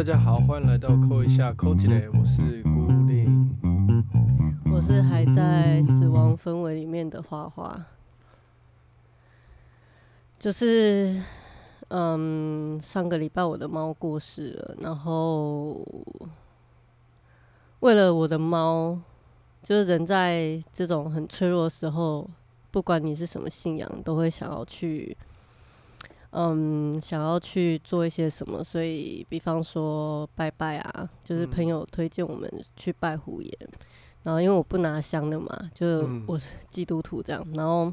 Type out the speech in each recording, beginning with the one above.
大家好，欢迎来到扣一下扣起来，我是孤令。我是还在死亡氛围里面的花花，就是嗯，上个礼拜我的猫过世了，然后为了我的猫，就是人在这种很脆弱的时候，不管你是什么信仰，都会想要去。嗯，想要去做一些什么，所以比方说拜拜啊，就是朋友推荐我们去拜虎爷，然后因为我不拿香的嘛，就我是基督徒这样，然后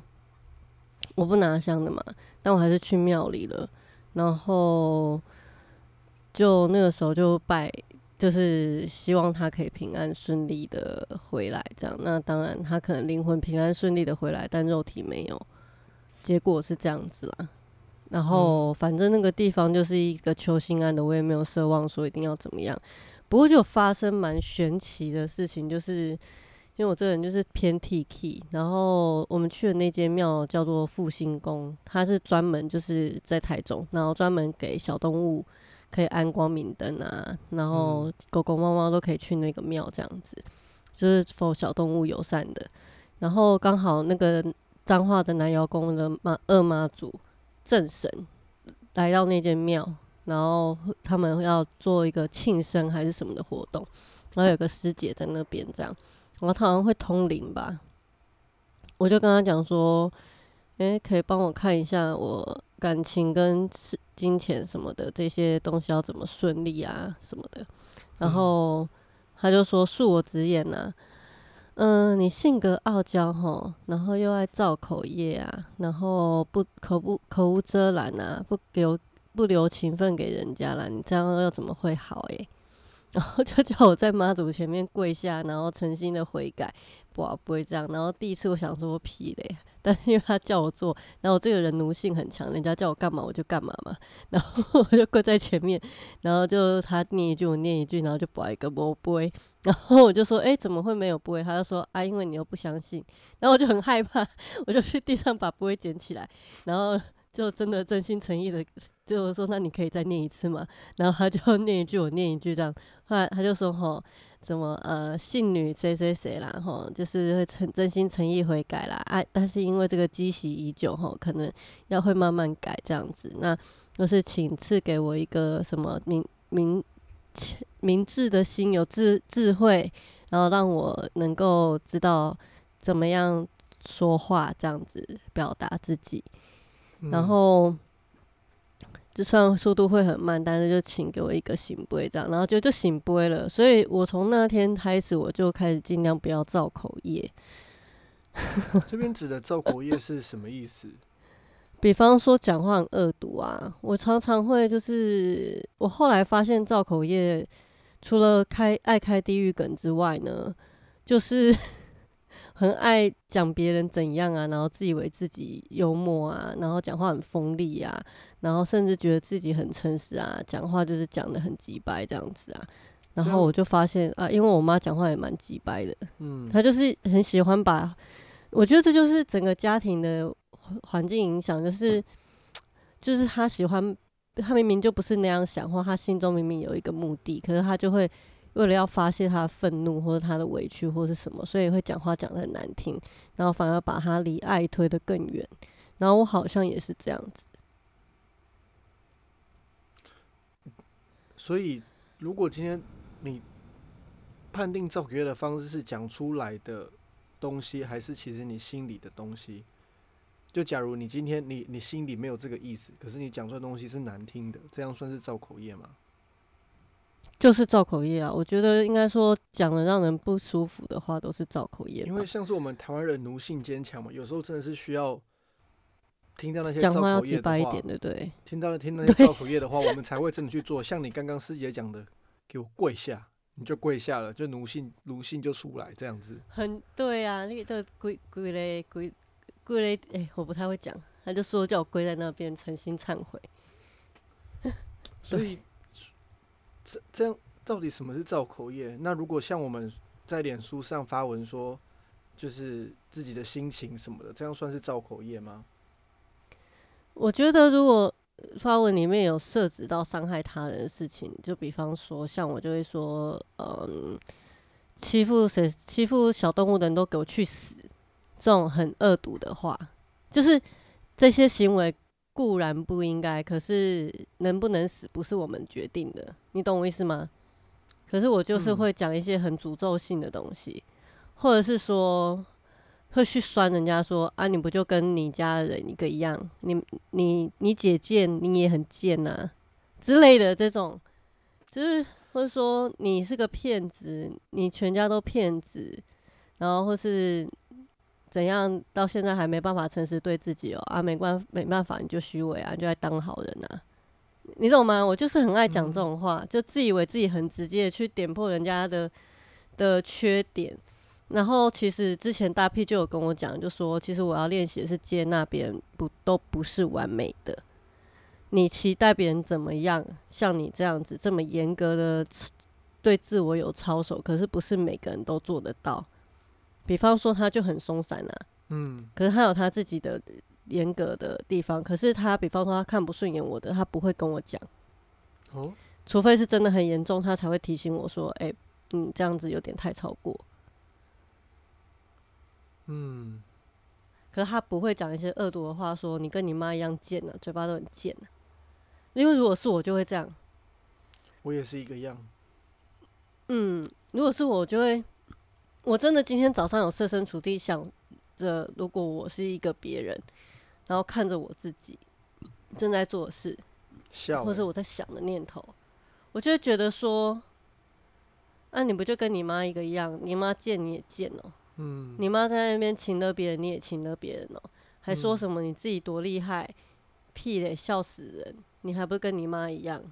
我不拿香的嘛，但我还是去庙里了，然后就那个时候就拜，就是希望他可以平安顺利的回来，这样。那当然他可能灵魂平安顺利的回来，但肉体没有，结果是这样子啦。然后反正那个地方就是一个求心安的，我也没有奢望说一定要怎么样。不过就发生蛮玄奇的事情，就是因为我这个人就是偏 T K，然后我们去的那间庙叫做复兴宫，它是专门就是在台中，然后专门给小动物可以安光明灯啊，然后狗狗猫猫都可以去那个庙这样子，就是 for 小动物友善的。然后刚好那个彰化的南瑶宫的妈二妈祖。正神来到那间庙，然后他们要做一个庆生还是什么的活动，然后有个师姐在那边这样，然后他好像会通灵吧，我就跟他讲说，诶，可以帮我看一下我感情跟金钱什么的这些东西要怎么顺利啊什么的，然后他就说恕我直言呐。嗯，你性格傲娇吼，然后又爱造口业啊，然后不口不口无遮拦啊，不留不留情分给人家啦，你这样又怎么会好诶？然后就叫我在妈祖前面跪下，然后诚心的悔改，不不会这样。然后第一次我想说屁嘞，但因为他叫我做，然后我这个人奴性很强，人家叫我干嘛我就干嘛嘛。然后我就跪在前面，然后就他念一句我念一句，然后就摆一个不不。然后我就说，哎，怎么会没有不会？他就说啊，因为你又不相信。然后我就很害怕，我就去地上把不会捡起来，然后就真的真心诚意的。就是说那你可以再念一次嘛，然后他就念一句，我念一句这样。后来他就说吼，怎么呃信女谁谁谁啦吼，就是会诚真心诚意悔改啦啊，但是因为这个积习已久吼，可能要会慢慢改这样子。那就是请赐给我一个什么明明明智的心，有智智慧，然后让我能够知道怎么样说话这样子表达自己，然后。就算速度会很慢，但是就请给我一个醒杯这样，然后就就醒杯了。所以我从那天开始，我就开始尽量不要造口业。这边指的造口业是什么意思？比方说讲话很恶毒啊，我常常会就是我后来发现造口业，除了开爱开地狱梗之外呢，就是。很爱讲别人怎样啊，然后自以为自己幽默啊，然后讲话很锋利啊，然后甚至觉得自己很诚实啊，讲话就是讲的很直白这样子啊。然后我就发现啊，因为我妈讲话也蛮直白的，嗯，她就是很喜欢把，我觉得这就是整个家庭的环境影响，就是就是她喜欢，她明明就不是那样想，或她心中明明有一个目的，可是她就会。为了要发泄他的愤怒或者他的委屈或者是什么，所以会讲话讲的很难听，然后反而把他离爱推得更远。然后我好像也是这样子。所以，如果今天你判定造口业的方式是讲出来的东西，还是其实你心里的东西？就假如你今天你你心里没有这个意思，可是你讲出来的东西是难听的，这样算是造口业吗？就是造口业啊！我觉得应该说讲的让人不舒服的话，都是造口业。因为像是我们台湾人奴性坚强嘛，有时候真的是需要听到那些讲话要直白一点，对不对？听到听那 些造口业的话，我们才会真的去做。像你刚刚师姐讲的，给我跪下，你就跪下了，就奴性奴性就出来这样子。很对啊，那个跪跪嘞跪跪嘞，哎，我不太会讲，他就说叫我跪在那边诚心忏悔。所以。这这样到底什么是造口业？那如果像我们在脸书上发文说，就是自己的心情什么的，这样算是造口业吗？我觉得如果发文里面有涉及到伤害他人的事情，就比方说，像我就会说，嗯，欺负谁、欺负小动物的人都给我去死，这种很恶毒的话，就是这些行为固然不应该，可是能不能死不是我们决定的，你懂我意思吗？可是我就是会讲一些很诅咒性的东西，或者是说。会去酸人家说啊，你不就跟你家人一个一样？你你你姐贱，你也很贱呐之类的这种，就是或者说你是个骗子，你全家都骗子，然后或是怎样，到现在还没办法诚实对自己哦啊，没关没办法，你就虚伪啊，你就在当好人啊，你懂吗？我就是很爱讲这种话，就自以为自己很直接去点破人家的的缺点。然后其实之前大 P 就有跟我讲，就说其实我要练习的是接纳别人不都不是完美的。你期待别人怎么样？像你这样子这么严格的对自我有操守，可是不是每个人都做得到。比方说他就很松散啊，嗯，可是他有他自己的严格的地方。可是他比方说他看不顺眼我的，他不会跟我讲。哦，除非是真的很严重，他才会提醒我说：“哎，你这样子有点太超过。”嗯，可是他不会讲一些恶毒的话，说你跟你妈一样贱呢，嘴巴都很贱呢。因为如果是我，就会这样。我也是一个样。嗯，如果是我，就会，我真的今天早上有设身处地想着，如果我是一个别人，然后看着我自己正在做的事，笑，或者我在想的念头，我就会觉得说，啊你不就跟你妈一个样？你妈贱，你也贱哦。嗯，你妈在那边请了别人，你也请了别人哦，还说什么你自己多厉害，屁嘞，笑死人！你还不跟你妈一样？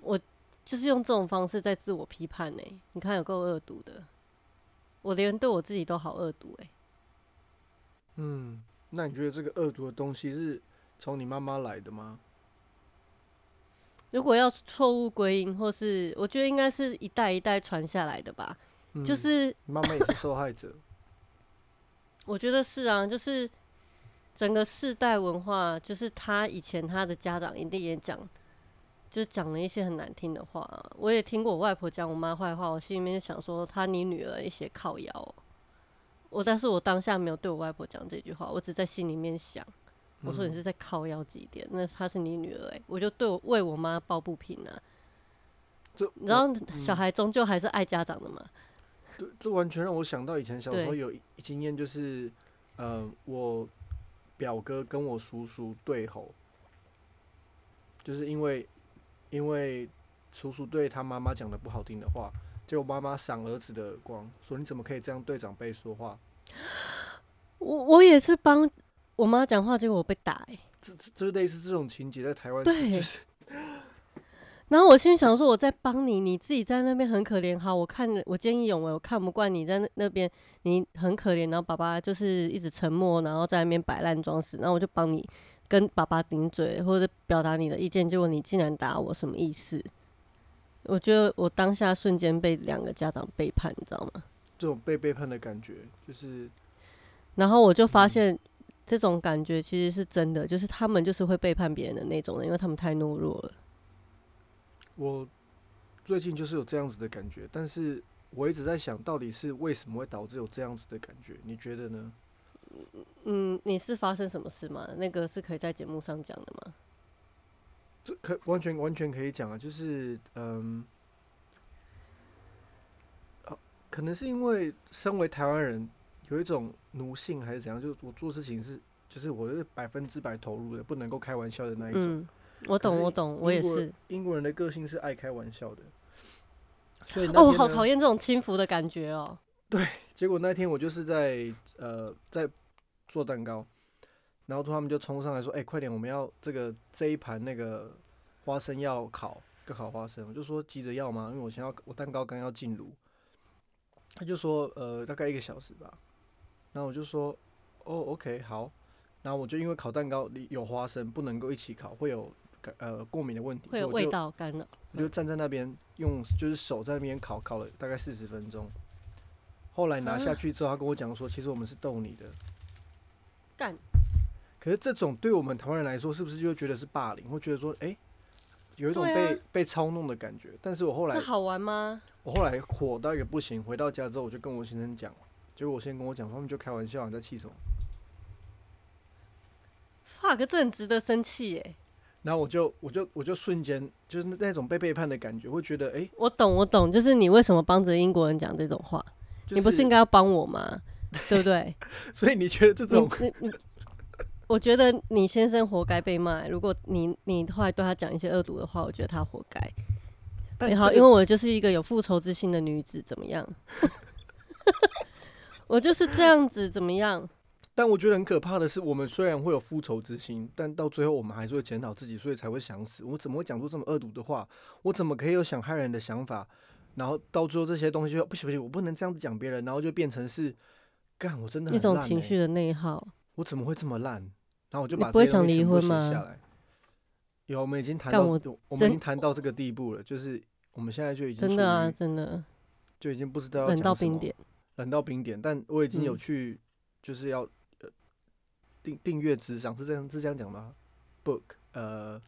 我就是用这种方式在自我批判呢。你看有够恶毒的，我连对我自己都好恶毒哎。嗯，那你觉得这个恶毒的东西是从你妈妈来的吗？如果要错误归因，或是我觉得应该是一代一代传下来的吧。就是妈妈也是受害者，我觉得是啊，就是整个世代文化，就是他以前他的家长一定也讲，就是讲了一些很难听的话。我也听过我外婆讲我妈坏话，我心里面就想说，她你女儿一些靠腰。我但是我当下没有对我外婆讲这句话，我只在心里面想，我说你是在靠腰几点？那她是你女儿哎，我就对我为我妈抱不平啊。然后小孩终究还是爱家长的嘛。对，这完全让我想到以前小时候有经验，就是，呃，我表哥跟我叔叔对吼，就是因为因为叔叔对他妈妈讲的不好听的话，结果妈妈赏儿子的耳光，说你怎么可以这样对长辈说话？我我也是帮我妈讲话，结果我被打。这这类似这种情节在台湾对就是。然后我心里想说，我在帮你，你自己在那边很可怜。好，我看我见义勇为，我看不惯你在那那边，你很可怜。然后爸爸就是一直沉默，然后在那边摆烂装死。然后我就帮你跟爸爸顶嘴，或者表达你的意见。结果你竟然打我，什么意思？我觉得我当下瞬间被两个家长背叛，你知道吗？这种被背叛的感觉，就是……然后我就发现，这种感觉其实是真的，就是他们就是会背叛别人的那种人，因为他们太懦弱了。我最近就是有这样子的感觉，但是我一直在想到底是为什么会导致有这样子的感觉？你觉得呢？嗯，你是发生什么事吗？那个是可以在节目上讲的吗？这可完全完全可以讲啊，就是嗯，可能是因为身为台湾人有一种奴性还是怎样，就是我做事情是就是我是百分之百投入的，不能够开玩笑的那一种。我懂，我懂，我也是。英国人的个性是爱开玩笑的，所以哦，我好讨厌这种轻浮的感觉哦。对，结果那天我就是在呃在做蛋糕，然后他们就冲上来说：“哎，快点，我们要这个这一盘那个花生要烤，要烤花生。”我就说：“急着要吗？因为我想要我蛋糕刚要进炉。”他就说：“呃，大概一个小时吧。”然后我就说：“哦，OK，好。”然后我就因为烤蛋糕里有花生，不能够一起烤，会有。呃，过敏的问题会有味道干扰。我就站在那边用，就是手在那边烤，烤了大概四十分钟。后来拿下去之后，他跟我讲说，其实我们是逗你的。干。可是这种对我们台湾人来说，是不是就觉得是霸凌，会觉得说，哎、有一种被、啊被操弄的感觉？但是我后来这好玩吗？我后来火到一个不行，回到家之后我就跟我先生讲，结果我先生跟我讲，他们就开玩笑，你在气什么？fuck，这很值得生气耶！然后我就我就我就瞬间就是那种被背叛的感觉，会觉得哎、我懂，我懂，就是你为什么帮着英国人讲这种话？就是、你不是应该要帮我吗？对不对？所以你觉得这种你你你，我觉得你先生活该被骂。如果你你后来对他讲一些恶毒的话，我觉得他活该。也好，因为我就是一个有复仇之心的女子，怎么样？我就是这样子，怎么样？但我觉得很可怕的是，我们虽然会有复仇之心，但到最后我们还是会检讨自己，所以才会想死。我怎么会讲出这么恶毒的话？我怎么可以有想害人的想法？然后到最后这些东西就不行不行，我不能这样子讲别人，然后就变成是干我真的一种情绪的内耗。我怎么会这么烂？然后我就不会想离婚吗。有，我们已经谈到，我我们已经谈到这个地步了，就是我们现在就已经真的啊，真的就已经不知道要冷到冰点。冷到冰点，但我已经有嗯去，就是要呃订订阅智商，是这样是这样讲吗？book 呃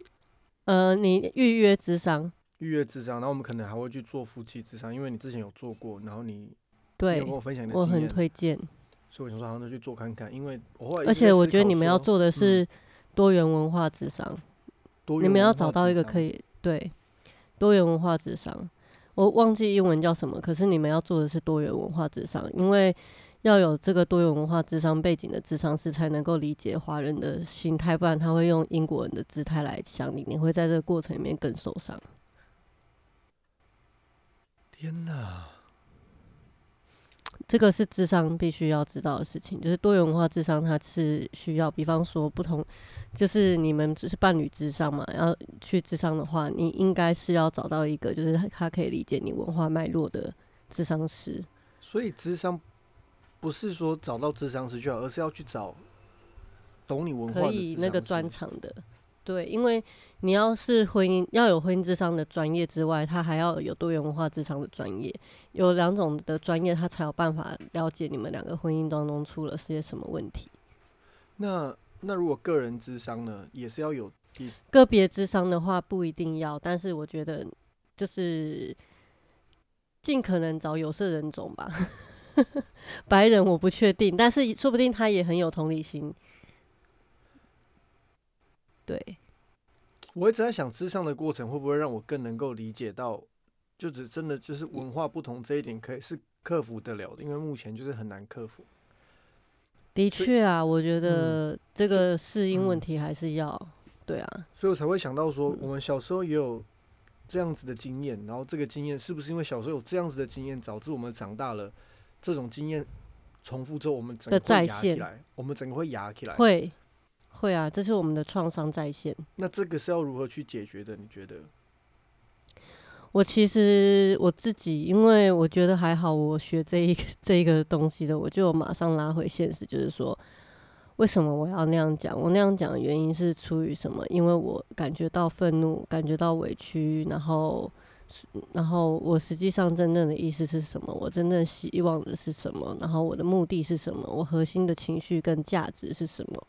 呃，你预约智商，预约智商，然后我们可能还会去做夫妻智商，因为你之前有做过，然后你你有对跟我分享你的我很，推荐。所以我想说好像就去做看看，因为我后来而且我觉得你们要做的是多元文化智商，多你们要找到一个可以对多元文化智商。我忘记英文叫什么，可是你们要做的是多元文化智商，因为要有这个多元文化智商背景的智商师才能够理解华人的心态，不然他会用英国人的姿态来想你，你会在这个过程里面更受伤。天哪，这个是智商必须要知道的事情，就是多元文化智商，它是需要，比方说不同，就是你们只是伴侣智商嘛，要去智商的话，你应该是要找到一个，就是他他可以理解你文化脉络的智商师。所以智商不是说找到智商师就好，而是要去找懂你文化可以那个专长的，对，因为你要是婚姻要有婚姻智商的专业之外，他还要有多元文化智商的专业，有两种的专业，他才有办法了解你们两个婚姻当中出了些什么问题。那那如果个人智商呢，也是要有个别智商的话不一定要，但是我觉得就是尽可能找有色人种吧。白人我不确定，但是说不定他也很有同理心。对，我一直在想，智商的过程会不会让我更能够理解到，就只真的就是文化不同这一点，可以是克服得了的，因为目前就是很难克服。的确啊，我觉得这个适应问嗯题还是要，对啊，所以我才会想到说嗯，我们小时候也有这样子的经验，然后这个经验是不是因为小时候有这样子的经验，导致我们长大了，这种经验重复之后，我们整个会压起来，我们整个会压起来。会会啊，这是我们的创伤再现。那这个是要如何去解决的？你觉得？我其实我自己，因为我觉得还好，我学这一个这一个东西的，我就马上拉回现实，就是说，为什么我要那样讲？我那样讲的原因是出于什么？因为我感觉到愤怒，感觉到委屈，然后，然后我实际上真正的意思是什么？我真正希望的是什么？然后我的目的是什么？我核心的情绪跟价值是什么？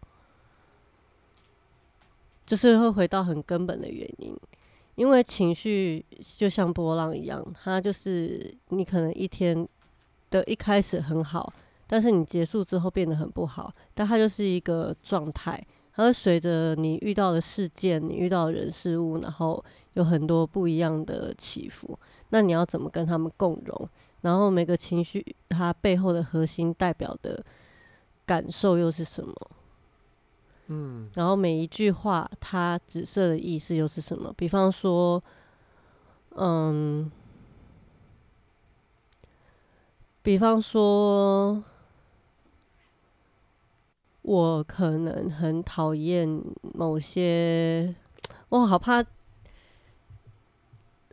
就是会回到很根本的原因。因为情绪就像波浪一样，它就是你可能一天的一开始很好，但是你结束之后变得很不好，但它就是一个状态，它会随着你遇到的事件、你遇到的人事物，然后有很多不一样的起伏。那你要怎么跟他们共融？然后每个情绪它背后的核心代表的感受又是什么？嗯，然后每一句话它指涉的意思又是什么？比方说，嗯，比方说，我可能很讨厌某些，我好怕，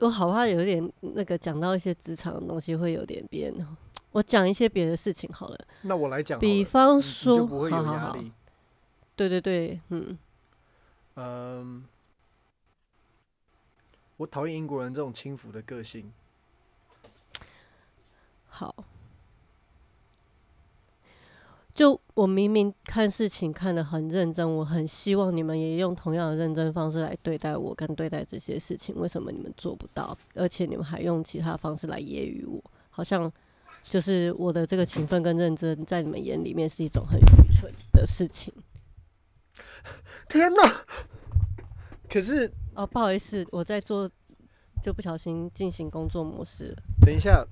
我好怕有点那个讲到一些职场的东西会有点变。我讲一些别的事情好了，那我来讲，比方说，就不会有好好好，压力。对对对，嗯。嗯，我讨厌英国人这种轻浮的个性。好，就我明明看事情看得很认真，我很希望你们也用同样的认真方式来对待我跟对待这些事情。为什么你们做不到？而且你们还用其他方式来揶揄我，好像就是我的这个勤奋跟认真，在你们眼里面是一种很愚蠢的事情。天哪！可是哦，不好意思，我在做，就不小心进行工作模式了。等一下，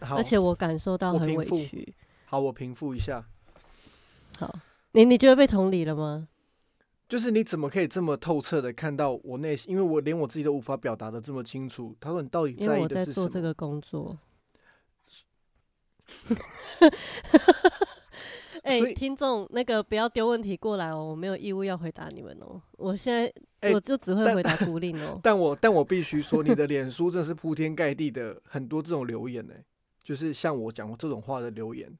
好，而且我感受到很委屈。好，我平复一下，好，你你觉得被同理了吗？就是你怎么可以这么透彻的看到我内心？因为我连我自己都无法表达的这么清楚。他说你到底在在意的是什么？做这个工作。哎、听众，那个不要丢问题过来哦，我没有义务要回答你们哦。我现在、哎我就只会回答孤令哦。但我但我必须说，你的脸书真是铺天盖地的很多这种留言呢、就是像我讲过这种话的留言，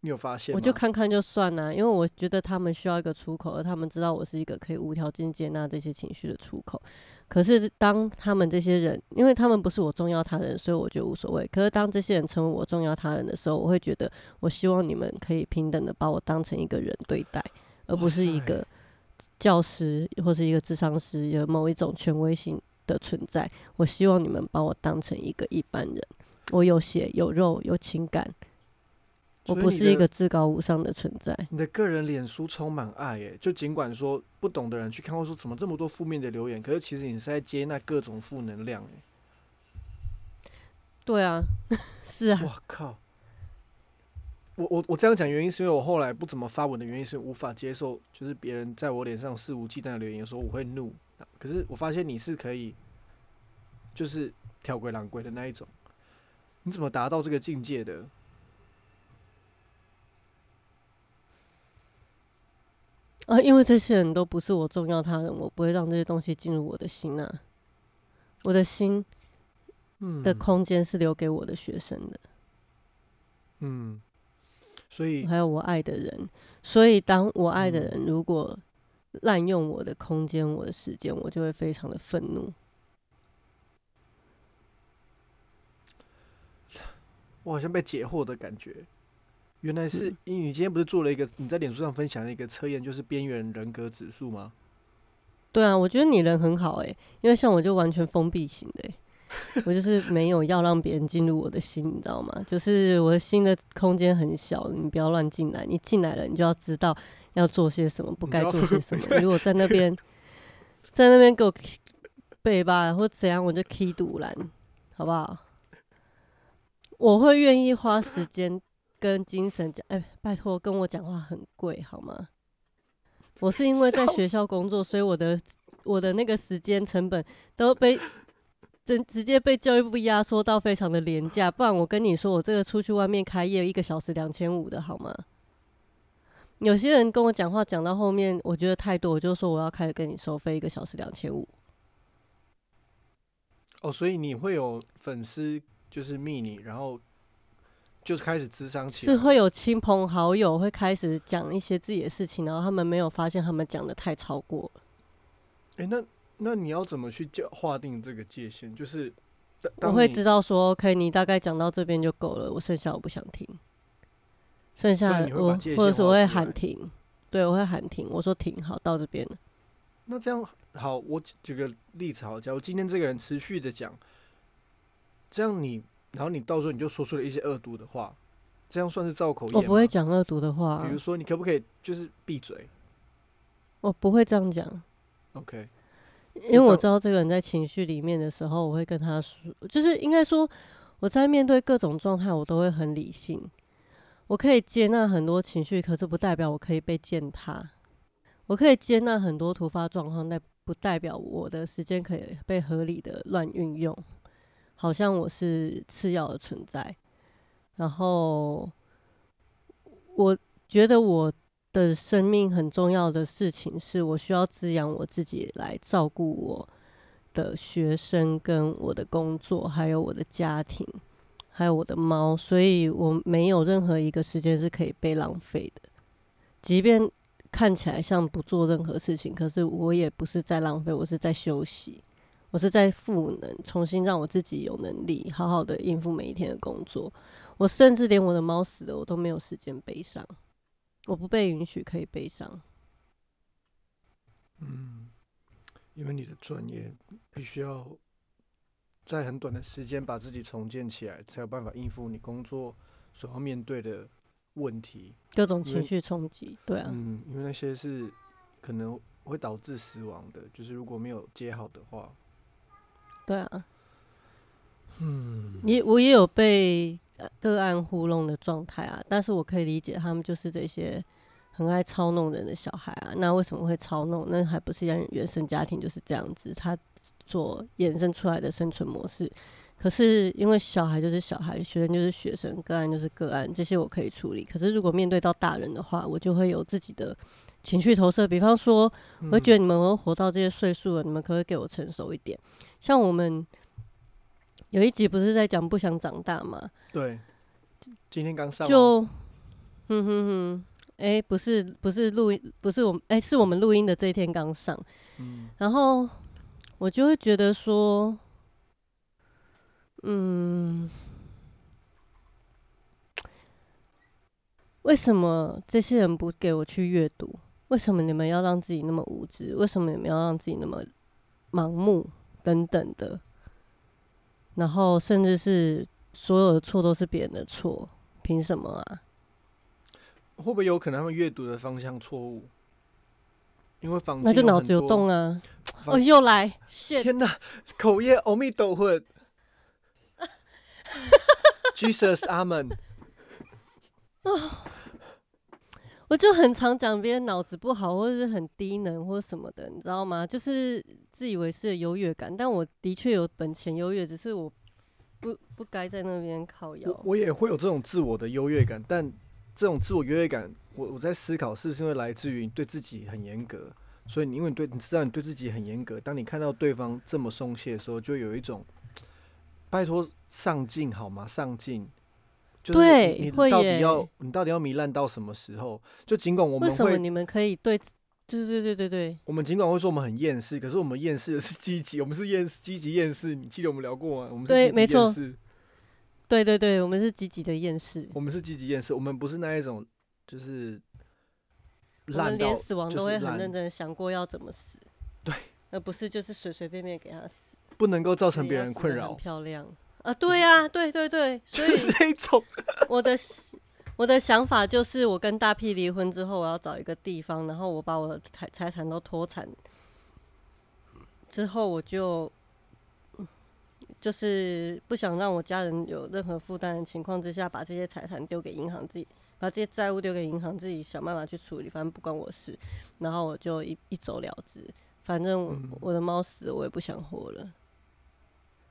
你有发现？我就看看就算了，因为我觉得他们需要一个出口，而他们知道我是一个可以无条件接纳这些情绪的出口。可是当他们这些人，因为他们不是我重要他人，所以我觉得无所谓。可是当这些人成为我重要他人的时候，我会觉得，我希望你们可以平等的把我当成一个人对待，而不是一个教师或是一个智商师有某一种权威性的存在。我希望你们把我当成一个一般人，我有血有肉有情感，我不是一个至高无上的存在。你的个人脸书充满爱耶，就尽管说不懂的人去看会说怎么这么多负面的留言，可是其实你是在接纳各种负能量耶。对啊，是啊，我靠！我我我这样讲原因是因为我后来不怎么发文的原因是无法接受，就是别人在我脸上肆无忌惮的留言的时候，我会怒。可是我发现你是可以，就是挑鬼狼鬼的那一种。你怎么达到这个境界的？啊，因为这些人都不是我重要他人，我不会让这些东西进入我的心啊。我的心嗯的空间是留给我的学生的，嗯，所以还有我爱的人。所以，当我爱的嗯人如果滥用我的空间、我的时间，我就会非常的愤怒。我好像被解惑的感觉。原来是英语今天不是做了一个你在脸书上分享的一个测验，就是边缘人格指数吗？对啊，我觉得你人很好诶、因为像我就完全封闭型的、欸，我就是没有要让别人进入我的心，你知道吗？就是我的心的空间很小，你不要乱进来。你进来了，你就要知道要做些什么，不该做些什么。如果在那边，在那边给我背吧，或怎样，我就 key 堵拦，好不好？我会愿意花时间跟精神讲，哎、拜托，跟我讲话很贵，好吗？我是因为在学校工作，所以我的我的那个时间成本都被直直接被教育部压缩到非常的廉价，不然我跟你说，我这个出去外面开业一个小时两千五的好吗？有些人跟我讲话讲到后面，我觉得太多，我就说我要开始跟你收费一个小时两千五。哦，所以你会有粉丝就是密你，然后就开始智商起来。是会有亲朋好友会开始讲一些自己的事情，然后他们没有发现他们讲的太超过了。哎、那那你要怎么去叫划定这个界限？就是我会知道说，OK，你大概讲到这边就够了，我剩下我不想听，剩下我或者是我会喊停，对我会喊停，我说停，好，到这边了。那这样好，我举个例子好，假如今天这个人持续的讲，这样你，然后你到时候你就说出了一些恶毒的话，这样算是造口业我不会吗？讲恶毒的话啊、比如说，你可不可以就是闭嘴？我不会这样讲，？OK，因为我知道这个人在情绪里面的时候，我会跟他说，就是应该说我在面对各种状态，我都会很理性，我可以接纳很多情绪，可是不代表我可以被践踏。我可以接纳很多突发状况，但不代表我的时间可以被合理的乱运用，好像我是次要的存在。然后，我觉得我的生命很重要的事情是我需要滋养我自己，来照顾我的学生、跟我的工作，还有我的家庭，还有我的猫，所以我没有任何一个时间是可以被浪费的，即便看起来像不做任何事情，可是我也不是在浪费，我是在休息，我是在赋能，重新让我自己有能力好好的应付每一天的工作。我甚至连我的猫死了，我都没有时间悲伤。我不被允许可以悲伤。嗯，因为你的专业必须要在很短的时间把自己重建起来，才有办法应付你工作所要面对的问题。各种情绪冲击，对啊，嗯，因为那些是可能会导致死亡的，就是如果没有接好的话，对啊，嗯，你我也有被呃个案糊弄的状态啊，但是我可以理解他们就是这些很爱操弄人的小孩啊。那为什么会操弄？那还不是原原生家庭就是这样子，他所衍生出来的生存模式。可是因为小孩就是小孩，学生就是学生，个案就是个案，这些我可以处理。可是如果面对到大人的话，我就会有自己的情绪投射。比方说，我会觉得你们都活到这些岁数了，你们可不可以给我成熟一点？像我们有一集不是在讲不想长大嘛？对，今天刚上哦就，哼哼哼，哎、不是不是录音，不是我们，哎、是我们录音的这一天刚上，嗯然后我就会觉得说，嗯，为什么这些人不给我去阅读？为什么你们要让自己那么无知？为什么你们要让自己那么盲目？等等的，然后甚至是所有的错都是别人的错，凭什么啊？会不会有可能他们阅读的方向错误？因为房那就间脑子有洞啊！哦，又来！天哪，口业阿弥陀佛，Jesus 阿门。我就很常讲别人脑子不好，或者是很低能或什么的，你知道吗？就是自以为是的优越感，但我的确有本钱优越，只是我不不该在那边靠我腰。我也会有这种自我的优越感，但这种自我优越感，我我在思考是不是因为来自于你对自己很严格，所以你因为你对你知道你对自己很严格，当你看到对方这么松懈的时候，就有一种拜托上进好吗？上进。就是对你到底要你到底要糜烂到什么时候？就尽管我们会为什么你们可以对？对对对对对，我们尽管会说我们很厌世，可是我们厌世的是积极，我们是厌积极厌世。你记得我们聊过吗？我们是积极对没错厌世对对对，我们是积极的厌世，我们是积极厌世，我们不是那一种就是我们连死亡都会很认真的想过要怎么死，对，而不是就是随随便便给他死，不能够造成别人困扰，漂亮啊！对呀、对对对，所以就是那种。我的我的想法就是，我跟大 P 离婚之后，我要找一个地方，然后我把我的财财产都脱产，之后我就就是不想让我家人有任何负担的情况之下，把这些财产丢给银行，自己把这些债务丢给银行，自己想办法去处理，反正不关我事。然后我就一一走了之，反正我的猫死了，我也不想活了。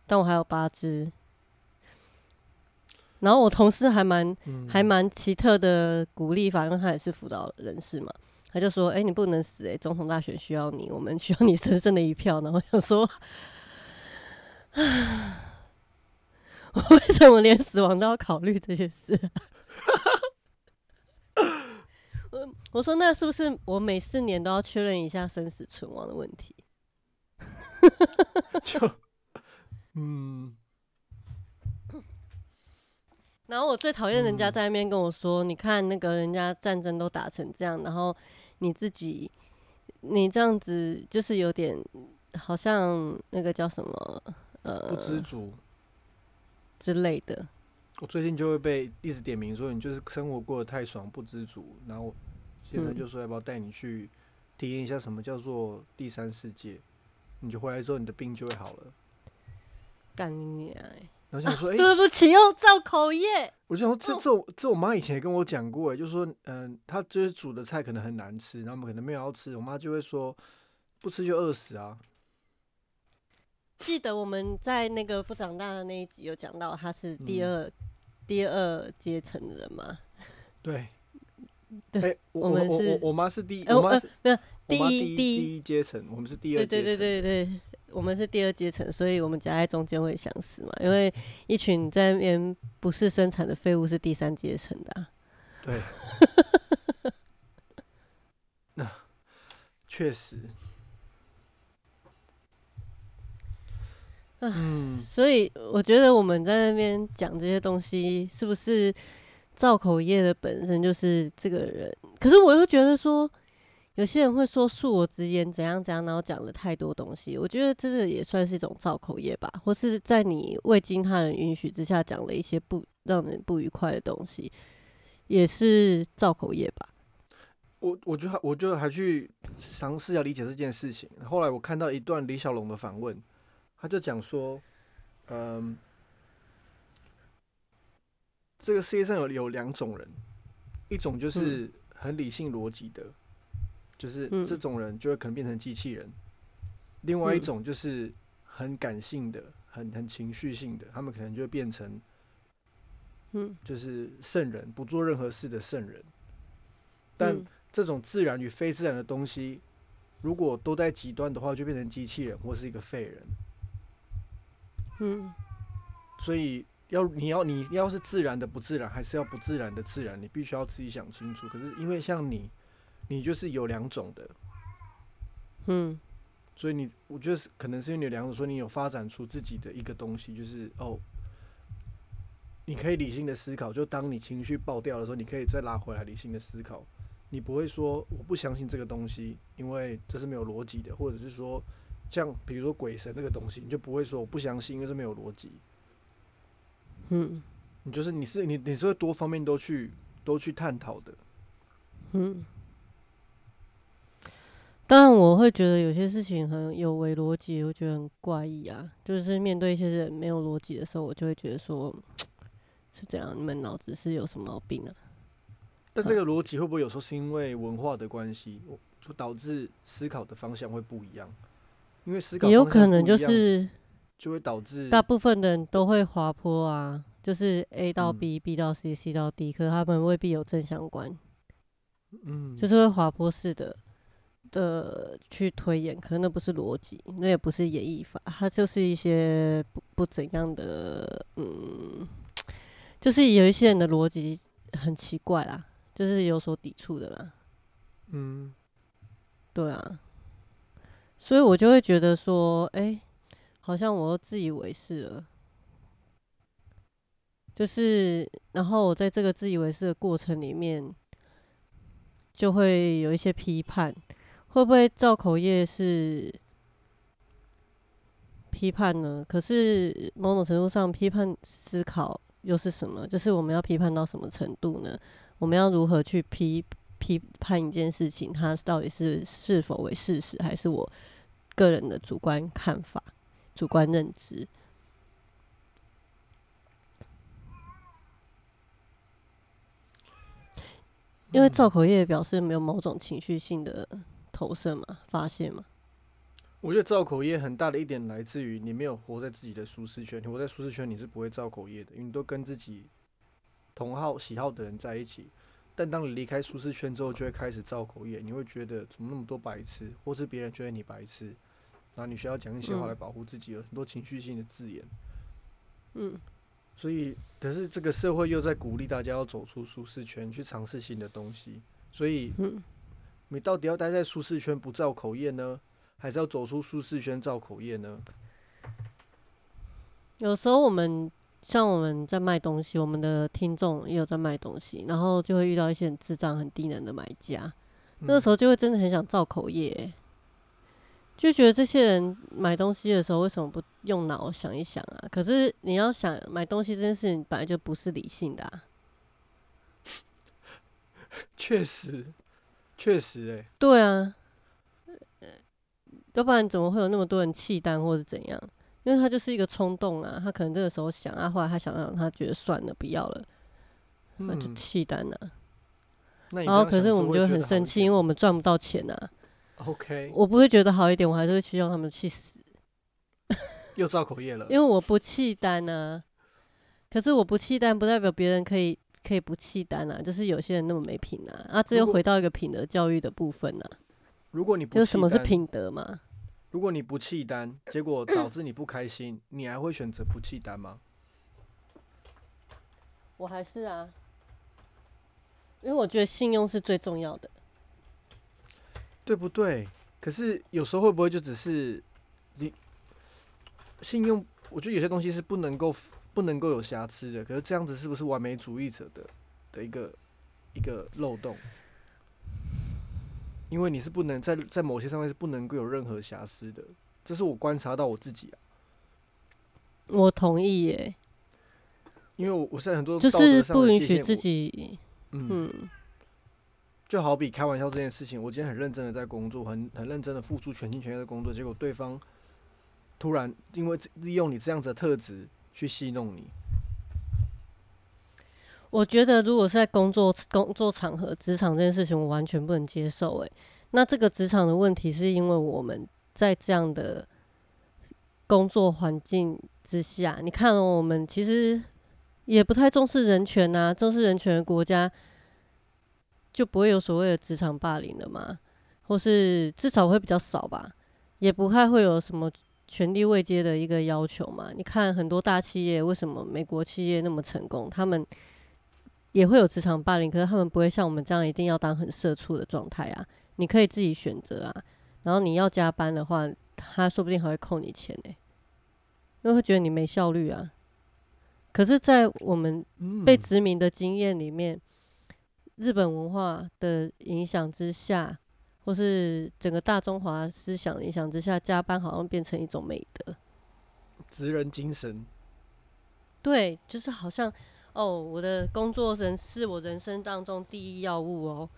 但我还有八只。然后我同事还蛮嗯还蛮奇特的鼓励法，因为他也是辅导人士嘛，他就说：“哎、你不能死、哎，总统大选需要你，我们需要你神圣的一票。”然后我想说，我为什么连死亡都要考虑这些事、我 我说那是不是我每四年都要确认一下生死存亡的问题？就嗯，然后我最讨厌人家嗯在那边跟我说：“你看那个人家战争都打成这样，然后你自己你这样子就是有点好像那个叫什么呃不知足。之类的。我最近就会被一直点名说你就是生活过得太爽，不知足。然后先生嗯就说要不要带你去体验一下什么叫做第三世界？你就回来之后，你的病就会好了。干你娘欸！然后想说，哎、对不起，又造口业。我就想说这这我这我妈以前也跟我讲过，哎，就是说，嗯、她就是煮的菜可能很难吃，然后我们可能没有要吃，我妈就会说不吃就饿死啊。记得我们在那个不长大的那一集有讲到，他是第嗯二、第二阶层的人嘛？对，对哎我我我我们是我我妈是第，呃呃我妈是没有第一第一阶层，我们是第二。对对对对，我们是第二阶层，所以我们夹在中间会相似嘛。因为一群在那边不是生产的废物是第三阶层的、啊。对，那确实，嗯，所以我觉得我们在那边讲这些东西，是不是造口业的本身就是这个人，可是我又觉得说，有些人会说恕我直言怎样怎样，然后讲了太多东西，我觉得这个也算是一种造口业吧，或是在你未经他人允许之下讲了一些不让人不愉快的东西，也是造口业吧。我我就还我就还去尝试要理解这件事情。后来我看到一段李小龙的访问，他就讲说，嗯，这个世界上有有两种人，一种就是很理性逻辑的，就是嗯这种人就会可能变成机器人；另外一嗯种就是很感性的、很很情绪性的，他们可能就会变成嗯，就是圣人，不做任何事的圣人。但嗯这种自然与非自然的东西，如果都在极端的话，就变成机器人或是一个废人。嗯所以要你要你要是自然的不自然，还是要不自然的自然，你必须要自己想清楚。可是因为像你，你就是有两种的，嗯所以你我觉得是可能是因为你有两种，所以你有发展出自己的一个东西，就是哦，你可以理性的思考。就当你情绪爆掉的时候，你可以再拉回来理性的思考。你不会说我不相信这个东西，因为这是没有逻辑的，或者是说像比如说鬼神这个东西，你就不会说我不相信，因为是没有逻辑。嗯你就是你是你你是会多方面都去都去探讨的。嗯。当然，我会觉得有些事情很有违逻辑，我觉得很怪异啊。就是面对一些人没有逻辑的时候，我就会觉得说，是这样，你们脑子是有什么毛病啊？但这个逻辑会不会有时候是因为文化的关系，就导致思考的方向会不一样？因为思考也有可能就是就会导致大部分的人都会滑坡啊，就是 A 到嗯 B，B、到 C，C 到 D，可是他们未必有正相关，嗯，就是会滑坡式的的去推演，可是那不是逻辑，那也不是演绎法，它就是一些不不怎样的，嗯，就是有一些人的逻辑很奇怪啦，就是有所抵触的啦。嗯对啊，所以我就会觉得说，哎、好像我又自以为是了。就是，然后我在这个自以为是的过程里面，就会有一些批判，会不会造口业是批判呢？可是某种程度上，批判思考又是什么？就是我们要批判到什么程度呢？我们要如何去批批判一件事情，它到底是是否为事实，还是我个人的主观看法、主观认知？因为造口业表示没有某种情绪性的投射嘛、发泄嘛。我觉得造口业很大的一点来自于你没有活在自己的舒适圈，你活在舒适圈你是不会造口业的，因为你都跟自己同好喜好的人在一起。但当你离开舒适圈之后，就会开始造口业，你会觉得怎么那么多白痴，或是别人觉得你白痴，然后你需要讲一些话嗯来保护自己，有很多情绪性的字眼。嗯所以，可是这个社会又在鼓励大家要走出舒适圈，去尝试新的东西。所以，嗯，你到底要待在舒适圈不造口业呢，还是要走出舒适圈造口业呢？有时候我们像我们在卖东西，我们的听众也有在卖东西，然后就会遇到一些很智障、很低能的买家，那个时候，候就会真的很想造口业欸、就觉得这些人买东西的时候为什么不用脑想一想啊？可是你要想买东西这件事情本来就不是理性的啊。确实，确实、欸，对啊，呃要不然怎么会有那么多人弃单或者怎样？因为他就是一个冲动啊，他可能这个时候想啊，后来他想想，他觉得算了，不要了，那就嗯，弃单了、那你然后可是我们就很生气，因为为我们赚不到钱啊。OK 我不会觉得好一点，我还是会希望他们去死，又造口业了 因，为我不弃单啊。可是我不弃单，不代表别人可以可以不弃单啊。就是有些人那么没品啊，啊，这又回到一个品德教育的部分啊，如果你不就是什么是品德嘛？如果你不弃单，结果导致你不开心，你还会选择不弃单吗？我还是啊，因为我觉得信用是最重要的。对不对？可是有时候会不会就只是你信用？我觉得有些东西是不能够不能够有瑕疵的。可是这样子是不是完美主义者的的一个一个漏洞，因为你是不能在在某些上面是不能够有任何瑕疵的，这是我观察到我自己啊。我同意耶，因为我我现在很多就是不允许自己，嗯，嗯，就好比开玩笑这件事情，我今天很认真的在工作，很很认真的付出全心全意的工作，结果对方突然因为利用你这样子的特质去戏弄你，我觉得如果是在工作工作场合、职场这件事情，我完全不能接受。哎，那这个职场的问题是因为我们在这样的工作环境之下，你看我们其实也不太重视人权呐，重视人权的国家就不会有所谓的职场霸凌了嘛，或是至少会比较少吧，也不太会有什么权力位阶的一个要求嘛。你看很多大企业，为什么美国企业那么成功，他们也会有职场霸凌，可是他们不会像我们这样一定要当很社畜的状态啊，你可以自己选择啊。然后你要加班的话，他说不定还会扣你钱呢、因为会觉得你没效率啊。可是，在我们嗯，被殖民的经验里面，日本文化的影响之下，或是整个大中华思想影响之下，加班好像变成一种美德。职人精神，对，就是好像哦，我的工作人是我人生当中第一要务哦，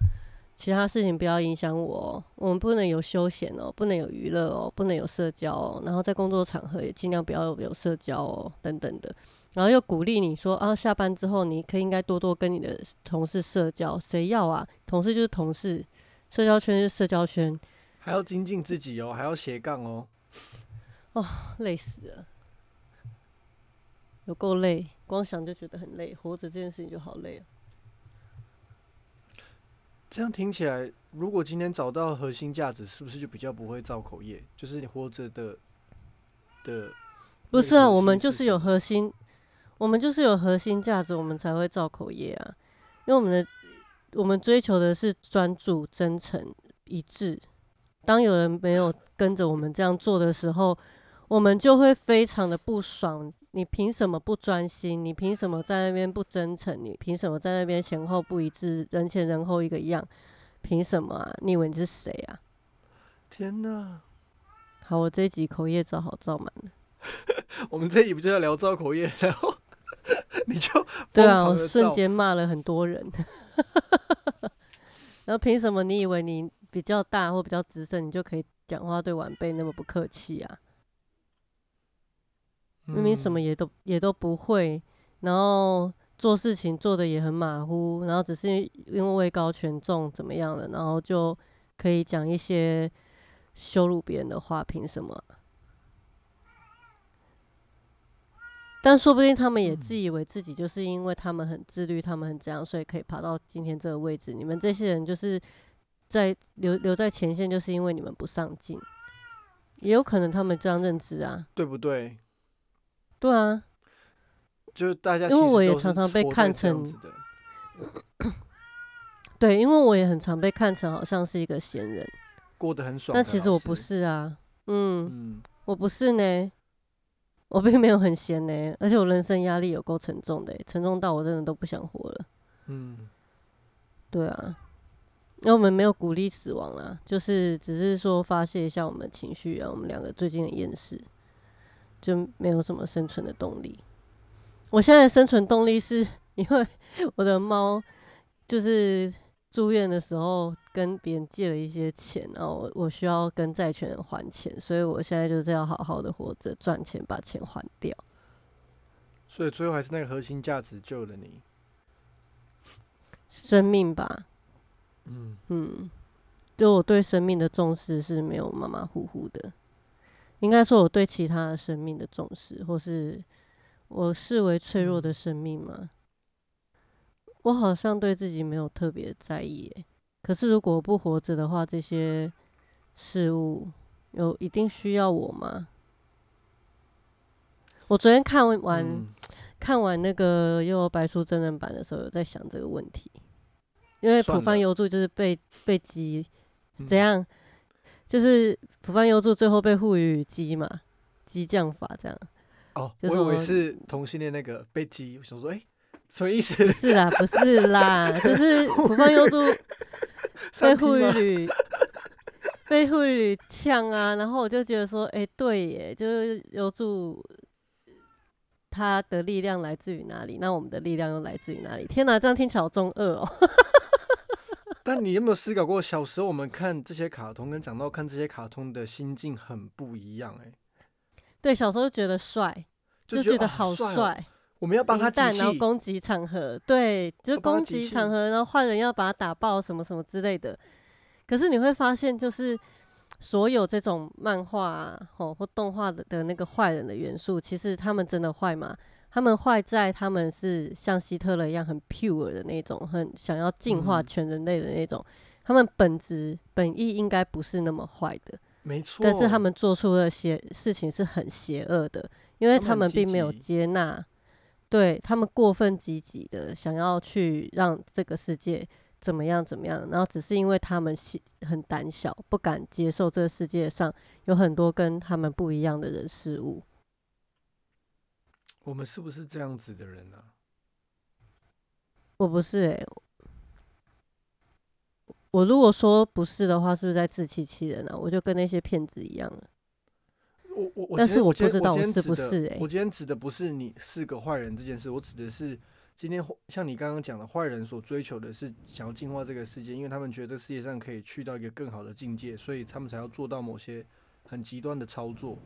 其他事情不要影响我哦。我们不能有休闲哦，不能有娱乐哦，不能有社交哦，然后在工作场合也尽量不要有社交哦，等等的。然后又鼓励你说啊，下班之后你可以应该多多跟你的同事社交，谁要啊？同事就是同事，社交圈是社交圈，还要精进自己哦，还要斜杠哦。哦累死了，有够累，光想就觉得很累，活着这件事情就好累啊。这样听起来，如果今天找到核心价值，是不是就比较不会造口业？就是你活着的的，不是啊，我们就是有核心，我们就是有核心价值，我们才会造口业啊。因为我们的我们追求的是专注、真诚、一致。当有人没有跟着我们这样做的时候，我们就会非常的不爽。你凭什么不专心？你凭什么在那边不真诚？你凭什么在那边前后不一致，人前人后一个样？凭什么啊？你以为你是谁啊？天哪！好，我这一集口业照好照满了。我们这集不就要聊造口业，然后 你就对啊，我瞬间骂了很多人。然后凭什么你以为你比较大或比较资深，你就可以讲话对晚辈那么不客气啊？明明什么嗯也都也都不会，然后做事情做的也很马虎，然后只是因为位高权重怎么样了，然后就可以讲一些羞辱别人的话，凭什么啊？但说不定他们也嗯自以为自己就是因为他们很自律，他们很这样，所以可以爬到今天这个位置。你们这些人就是在留留在前线，就是因为你们不上进，也有可能他们这样认知啊。对不对？对啊，就是大家因为我也常常被看成 对，因为我也很常被看成好像是一个闲人，过得很爽但。其实我不是啊，嗯，嗯，我不是呢，我并没有很闲呢，而且我人生压力有够沉重的欸，沉重到我真的都不想活了。嗯对啊，因为我们没有鼓励死亡啊，就是只是说发泄一下我们的情绪啊。我们两个最近很厌世，就没有什么生存的动力。我现在的生存动力是 因为我的猫就是住院的时候跟别人借了一些钱，然后我我需要跟债权人还钱，所以我现在就是要好好的活着赚钱，把钱还掉。所以最后还是那个核心价值救了你。生命吧，嗯，嗯，就我对生命的重视是没有马马虎虎的，应该说我对其他的生命的重视，或是我视为脆弱的生命嘛，我好像对自己没有特别在意耶。可是如果我不活着的话，这些事物有一定需要我吗？我昨天看完、嗯 看完那个《幽游白书》真人版的时候，有在想这个问题，因为浦算了饭幽助就是被被鸡嗯怎样，就是浦饭幽助最后被赋予鸡嘛，激将法这样。哦，就是我我以为是同性恋那个被激，我想说，哎、什么意思？不是啦，不是啦，就是 浦方优助 被护理旅被护理旅呛啊，然后我就觉得说，哎、对耶，就是有助他的力量来自于哪里？那我们的力量又来自于哪里？天哪，这样听起来好中二哦。但你有没有思考过，小时候我们看这些卡通，跟长大看这些卡通的心境很不一样、欸？哎，对，小时候觉得帅，就觉觉得哦好好帅哦我们要帮他然后气，攻击场合，对，就是攻击场合，然后坏人要把他打爆，什么什么之类的。可是你会发现，就是所有这种漫画啊，吼或动画的的那个坏人的元素，其实他们真的坏吗？他们坏在他们是像希特勒一样很 pure 的那种，很想要净化嗯全人类的那种。他们本质本意应该不是那么坏的，没错。但是他们做出的邪事情是很邪恶的，因为他们并没有接纳，对他们过分积极的想要去让这个世界怎么样怎么样，然后只是因为他们细很胆小，不敢接受这个世界上有很多跟他们不一样的人事物。我们是不是这样子的人啊？我不是诶、我如果说不是的话，是不是在自欺欺人啊？我就跟那些骗子一样了。我我我但是我不知道我是不是欸我今天指的不是你是个坏人这件事，我指的是今天像你刚刚讲的，坏人所追求的是想要净化这个世界，因为他们觉得这世界上可以去到一个更好的境界，所以他们才要做到某些很极端的操作。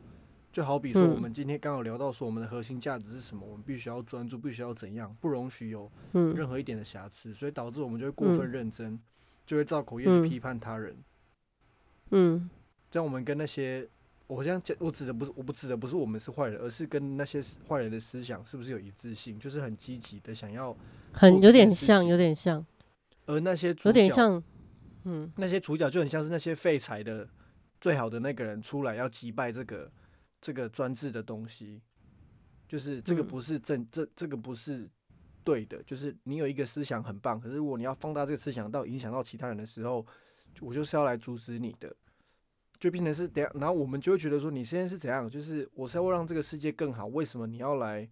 就好比说，我嗯。们今天刚好聊到说，我们的核心价值是什么，我们必须要专注，必须要怎样，不容许有嗯。任何一点的瑕疵，所以导致我们就会过分嗯。认真，就会造口业嗯。去批判他人。嗯。这样我们跟那些，我这样讲，我指的不是，我不指的不是我们是坏人，而是跟那些坏人的思想是不是有一致性，就是很积极的想要，很有点像，有点像，而那些主角，有点像，嗯那些主角就很像是那些废柴的最好的那个人出来要击败这个这个专制的东西，就是这个嗯不是正这这个不是对的，就是你有一个思想很棒，可是如果你要放大这个思想到影响到其他人的时候，我就是要来阻止你的。就变成是等下，然后我们就会觉得说，你现在是怎样？就是我是要让这个世界更好，为什么你要来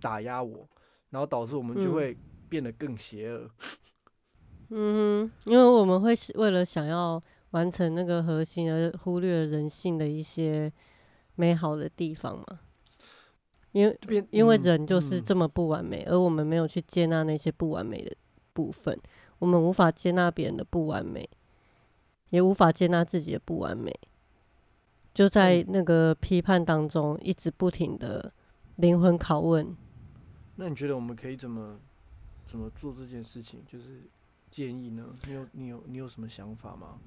打压我？然后导致我们就嗯会变得更邪恶。嗯，因为我们会为了想要完成那个核心，而忽略了人性的一些美好的地方嘛。因为因为嗯人就是嗯这么不完美，而我们没有去接纳那些不完美的部分，我们无法接纳别人的不完美，也无法接纳自己的不完美，就在嗯那个批判当中，一直不停的灵魂拷问。那你觉得我们可以怎么怎么做这件事情？就是建议呢？你有你有你有什么想法吗？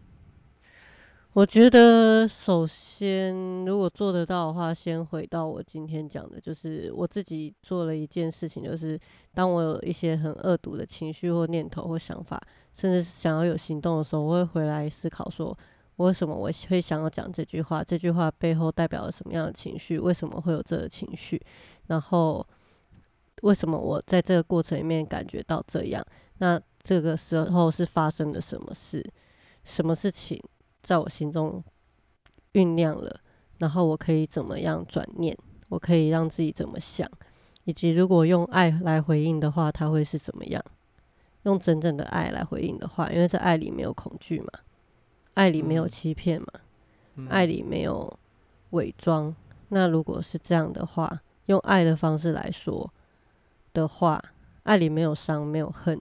我觉得首先，如果做得到的话，先回到我今天讲的，就是我自己做了一件事情，就是当我有一些很恶毒的情绪或念头或想法，甚至是想要有行动的时候，我会回来思考说，为什么我会想要讲这句话？这句话背后代表了什么样的情绪？为什么会有这个情绪？然后为什么我在这个过程里面感觉到这样？那这个时候是发生了什么事？什么事情？在我心中酝酿了，然后我可以怎么样转念？我可以让自己怎么想？以及如果用爱来回应的话，它会是怎么样？用真正的爱来回应的话，因为在爱里没有恐惧嘛，爱里没有嗯欺骗嘛，嗯爱里没有伪装。那如果是这样的话，用爱的方式来说的话，爱里没有伤，没有恨，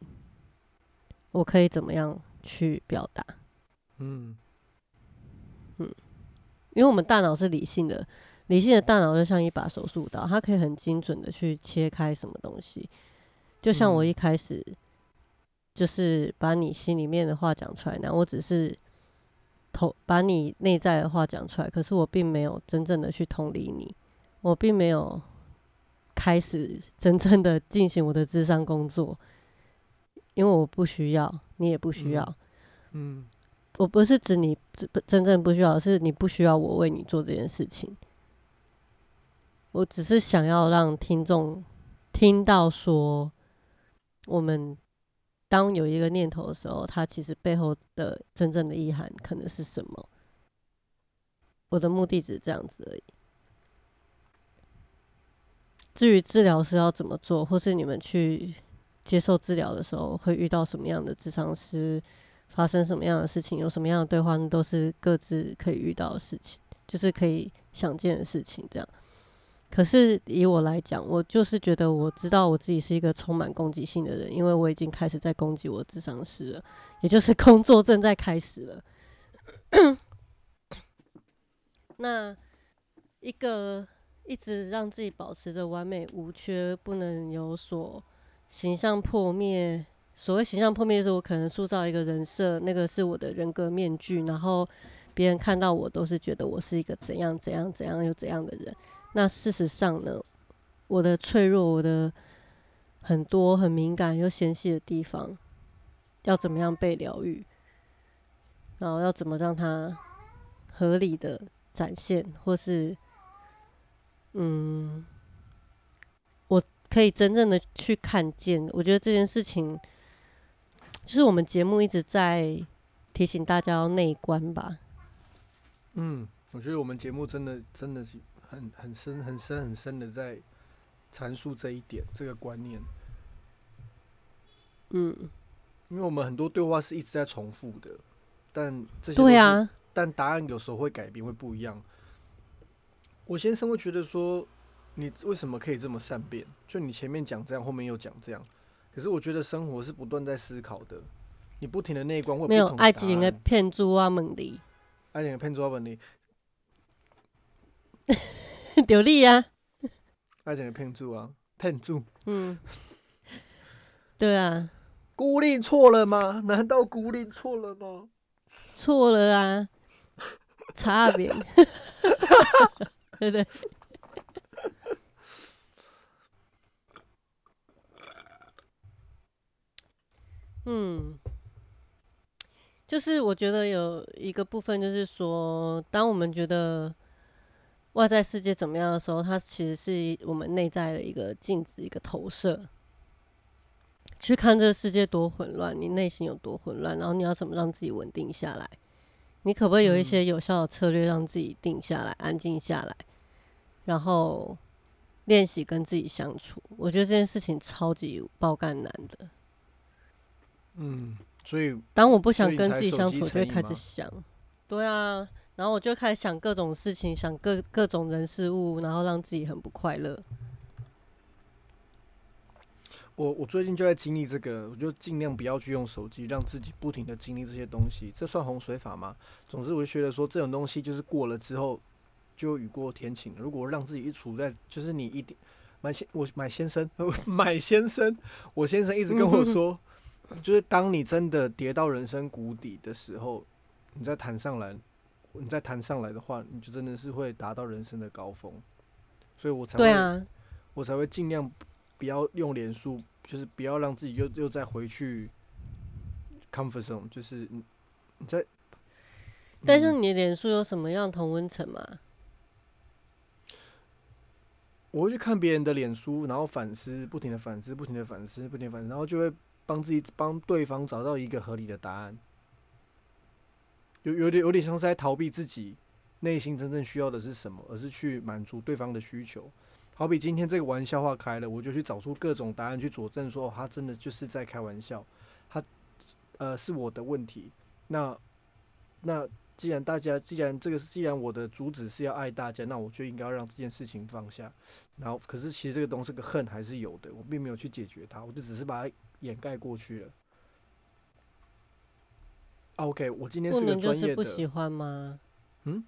我可以怎么样去表达？嗯嗯因为我们大脑是理性的，理性的大脑就像一把手术刀，它可以很精准的去切开什么东西。就像我嗯一开始就是把你心里面的话讲出来，那我只是同把你内在的话讲出来，可是我并没有真正的去同理你，我并没有开始真正的进行我的智商工作，因为我不需要，你也不需要。嗯我不是指你真真正不需要，是你不需要我为你做这件事情。我只是想要让听众听到说，我们当有一个念头的时候，它其实背后的真正的意涵可能是什么。我的目的只是这样子而已。至于治疗师要怎么做，或是你们去接受治疗的时候会遇到什么样的智商师，发生什么样的事情，有什么样的对话，那都是各自可以遇到的事情，就是可以想见的事情。这样，可是以我来讲，我就是觉得我知道我自己是一个充满攻击性的人，因为我已经开始在攻击我智商师了，也就是工作正在开始了。那一个一直让自己保持着完美无缺，不能有所形象破灭。所谓形象破灭，就是我可能塑造一个人设，那个是我的人格面具，然后别人看到我都是觉得我是一个怎样怎样怎样又怎样的人。那事实上呢，我的脆弱，我的很多很敏感又纤细的地方，要怎么样被疗愈？然后要怎么让它合理的展现，或是嗯，我可以真正的去看见。我觉得这件事情。就是我们节目一直在提醒大家要内观吧。嗯，我觉得我们节目真的真的是很很深很深很深的在阐述这一点这个观念。嗯，因为我们很多对话是一直在重复的，但这些对啊，但答案有时候会改变，会不一样。我先生会觉得说，你为什么可以这么善变？就你前面讲这样，后面又讲这样。可是我觉得生活是不断在思考的，你不停的内观会没有爱情的骗猪啊，猛力，爱情的骗猪啊，猛力，丢力啊，爱情的骗猪啊，骗猪，嗯，对啊，孤立错了吗？难道孤立错了吗？错了啊，差别，对对。嗯，就是我觉得有一个部分，就是说，当我们觉得外在世界怎么样的时候，它其实是我们内在的一个镜子，一个投射。去看这个世界多混乱，你内心有多混乱，然后你要怎么让自己稳定下来？你可不可以有一些有效的策略，让自己定下来、安静下来，然后练习跟自己相处？我觉得这件事情超级爆干难的。嗯，所以当我不想跟自己相处，就会开始想，对啊，然后我就开始想各种事情，想各各种人事物，然后让自己很不快乐。我我最近就在经历这个，我就尽量不要去用手机，让自己不停的经历这些东西。这算洪水法吗？总之，我就觉得说这种东西就是过了之后就雨过天晴。如果让自己一处在，就是你一定买先我买先生 买先生，我先生一直跟我说。就是当你真的跌到人生谷底的时候，你再弹上来，你再弹上来的话，你就真的是会达到人生的高峰。所以我才会，我才会尽量不要用脸书，就是不要让自己又又再回去 comfort zone，就是你你在。但是你的脸书有什么样同温层吗？我会去看别人的脸书，然后反思，不停的反思，不停的反思，不停的反思，然后就会。帮自己帮对方找到一个合理的答案，有有点有点像是在逃避自己内心真正需要的是什么，而是去满足对方的需求。好比今天这个玩笑话开了，我就去找出各种答案去佐证，说他真的就是在开玩笑，他呃是我的问题。那那既然大家既然这个既然我的主旨是要爱大家，那我就应该要让这件事情放下。然后可是其实这个东西个恨还是有的，我并没有去解决它，我就只是把它。掩盖过去了。OK，我今天不能就是不喜欢吗？嗯，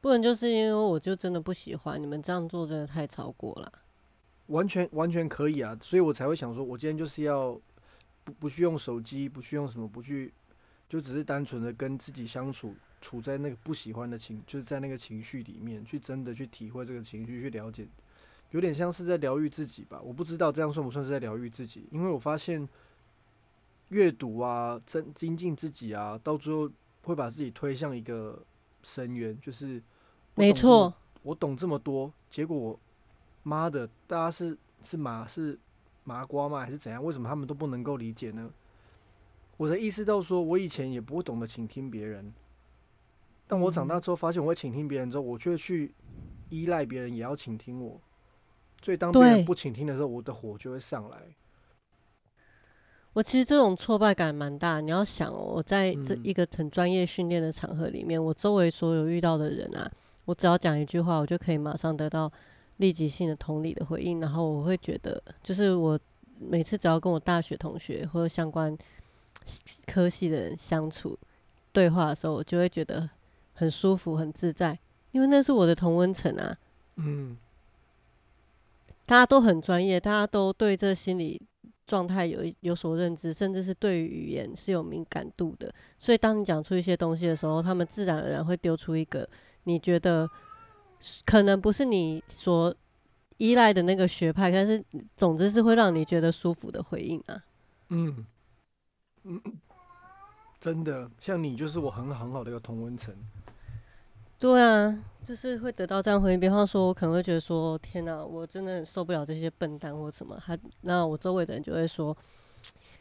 不能就是因为我就真的不喜欢你们这样做，真的太超过了。完全完全可以啊，所以我才会想说，我今天就是要不不去用手机，不去用什么，不去，就只是单纯的跟自己相处，处在那个不喜欢的情，就是在那个情绪里面，去真的去体会这个情绪，去了解。有点像是在疗愈自己吧，我不知道这样算不算是在疗愈自己，因为我发现阅读啊、增精进自己啊，到最后会把自己推向一个深渊。就是没错，我懂这么多，结果妈的，大家是是麻是麻瓜吗？还是怎样？为什么他们都不能够理解呢？我才意识到，说我以前也不会懂得倾听别人，但我长大之后发现，我会倾听别人之后，我却去依赖别人，也要倾听我。所以当别人不倾听的时候，我的火就会上来。我其实这种挫败感蛮大。你要想哦，我在这嗯一个很专业训练的场合里面，我周围所有遇到的人啊，我只要讲一句话，我就可以马上得到立即性的同理的回应，然后我会觉得，就是我每次只要跟我大学同学或者相关科系的人相处对话的时候，我就会觉得很舒服、很自在，因为那是我的同温层啊。嗯，大家都很专业，大家都对这心理状态有一有所认知，甚至是对语言是有敏感度的。所以，当你讲出一些东西的时候，他们自然而然会丢出一个你觉得可能不是你所依赖的那个学派，但是总之是会让你觉得舒服的回应啊。嗯，嗯，真的，像你就是我很好很好的一个同温层。对啊，就是会得到这样回应。比方说，我可能会觉得说：“天哪，我真的很受不了这些笨蛋或什么。”他那我周围的人就会说：“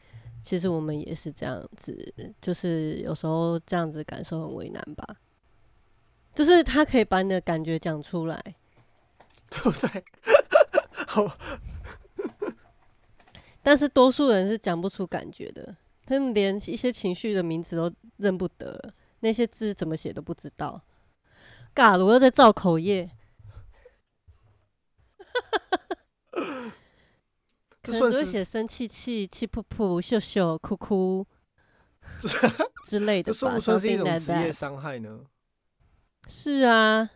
其实我们也是这样子，就是有时候这样子感受很为难吧。”就是他可以把你的感觉讲出来，对不对？好，但是多数人是讲不出感觉的，他们连一些情绪的名词都认不得，那些字怎么写都不知道。尬了，我又在造口业。可能只会写生气气、气噗噗、秀秀、哭哭 之类的吧这算不算是一种职业伤害呢？是啊，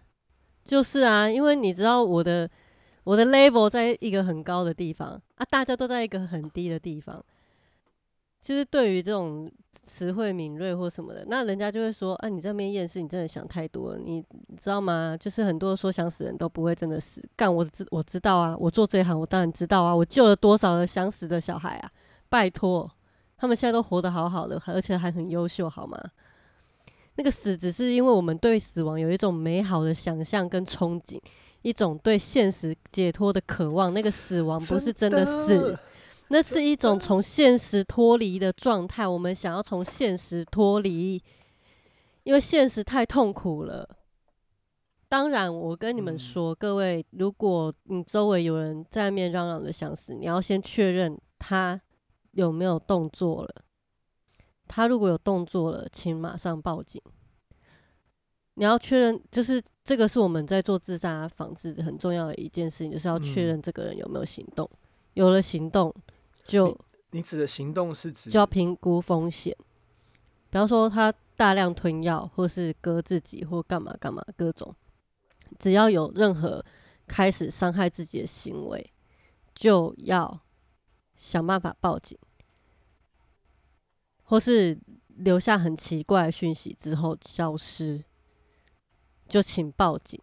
就是啊，因为你知道我的我的 level 在一个很高的地方啊，大家都在一个很低的地方。其实对于这种词汇敏锐或什么的，那人家就会说啊，你这边厌世，你真的想太多了，你你知道吗？就是很多说想死人都不会真的死，干我知我知道啊，我做这一行我当然知道啊，我救了多少个想死的小孩啊，拜托，他们现在都活得好好的，而且还很优秀，好吗？那个死只是因为我们对死亡有一种美好的想象跟憧憬，一种对现实解脱的渴望。那个死亡不是真的死，那是一种从现实脱离的状态。我们想要从现实脱离，因为现实太痛苦了。当然，我跟你们嗯说，各位，如果你周围有人在外面嚷嚷的想死，你要先确认他有没有动作了。他如果有动作了，请马上报警。你要确认，就是这个是我们在做自杀防治很重要的一件事情，就是要确嗯认这个人有没有行动。有了行动，就你指的行动是指就要评估风险。比方说，他大量吞药，或是割自己，或干嘛干嘛，各种，只要有任何开始伤害自己的行为，就要想办法报警，或是留下很奇怪的讯息之后消失，就请报警。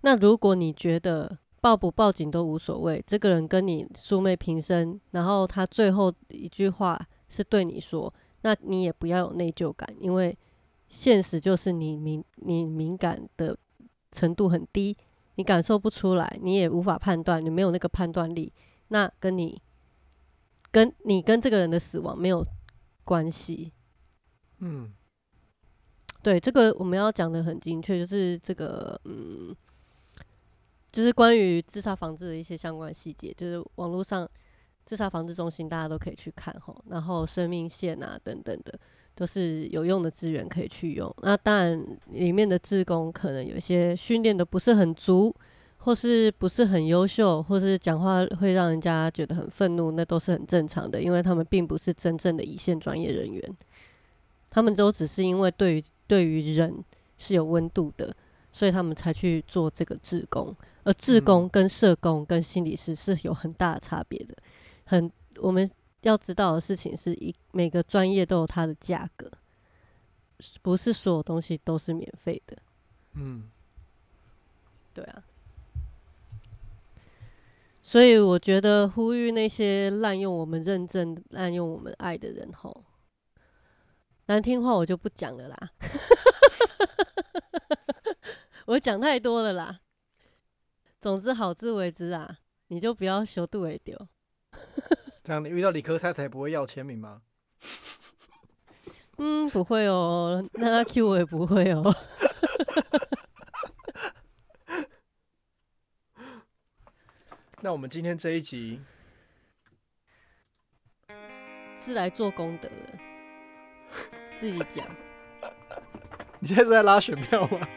那如果你觉得报不报警都无所谓，这个人跟你素昧平生，然后他最后一句话是对你说，那你也不要有内疚感，因为现实就是你敏你敏感的程度很低，你感受不出来，你也无法判断，你没有那个判断力，那跟你跟你跟这个人的死亡没有关系。嗯对，这个我们要讲的很精确，就是这个，嗯，就是关于自杀防治的一些相关细节，就是网络上自杀防治中心大家都可以去看吼，然后生命线啊等等的，都是有用的资源可以去用。那当然，里面的志工可能有一些训练的不是很足，或是不是很优秀，或是讲话会让人家觉得很愤怒，那都是很正常的，因为他们并不是真正的一线专业人员。他们都只是因为对于对于人是有温度的，所以他们才去做这个志工。而志工嗯跟社工跟心理师是有很大的差别的。很我们要知道的事情是一每个专业都有它的价格，不是所有东西都是免费的。嗯，对啊，所以我觉得呼吁那些滥用我们认证、滥用我们爱的人吼，难听话我就不讲了啦，我讲太多了啦。总之好自为之啊，你就不要修度为丢。这样你遇到理科太太不会要签名吗？嗯，不会哦，那他 Q 我也不会哦。那我们今天这一集 是来做功德的，自己讲。你现在是在拉选票吗？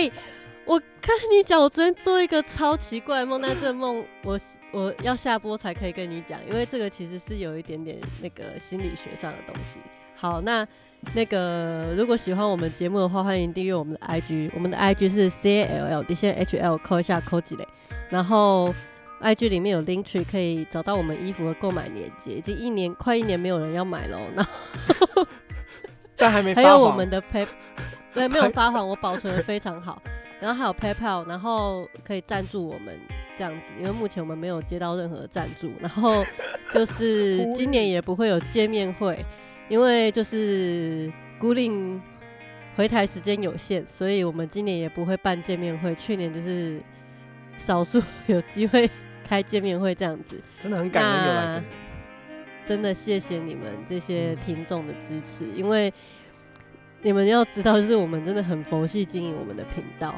哎、我跟你讲，我昨天做一个超奇怪的梦，但这个梦我我要下播才可以跟你讲，因为这个其实是有一点点那个心理学上的东西。好，那那个如果喜欢我们节目的话，欢迎订阅我们的 IG，我们的 IG 是 C L L 底线 H L 扣一下扣几嘞，然后 IG 里面有 link tree 可以找到我们衣服的购买链接，已经一年快一年没有人要买了哦，然后 但还没发还有我们的 Pay，对，没有发黄，我保存的非常好。然后还有 PayPal，然后可以赞助我们这样子，因为目前我们没有接到任何赞助。然后就是 今年也不会有见面会，因为就是孤令回台时间有限，所以我们今年也不会办见面会。去年就是少数 有机会开见面会这样子。真的很感恩有来。真的谢谢你们这些听众的支持，因为你们要知道，就是我们真的很佛系经营我们的频道，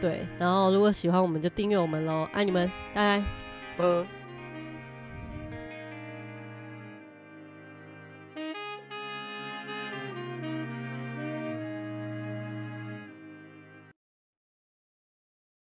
对。然后如果喜欢，我们就订阅我们喽，爱你们，拜拜。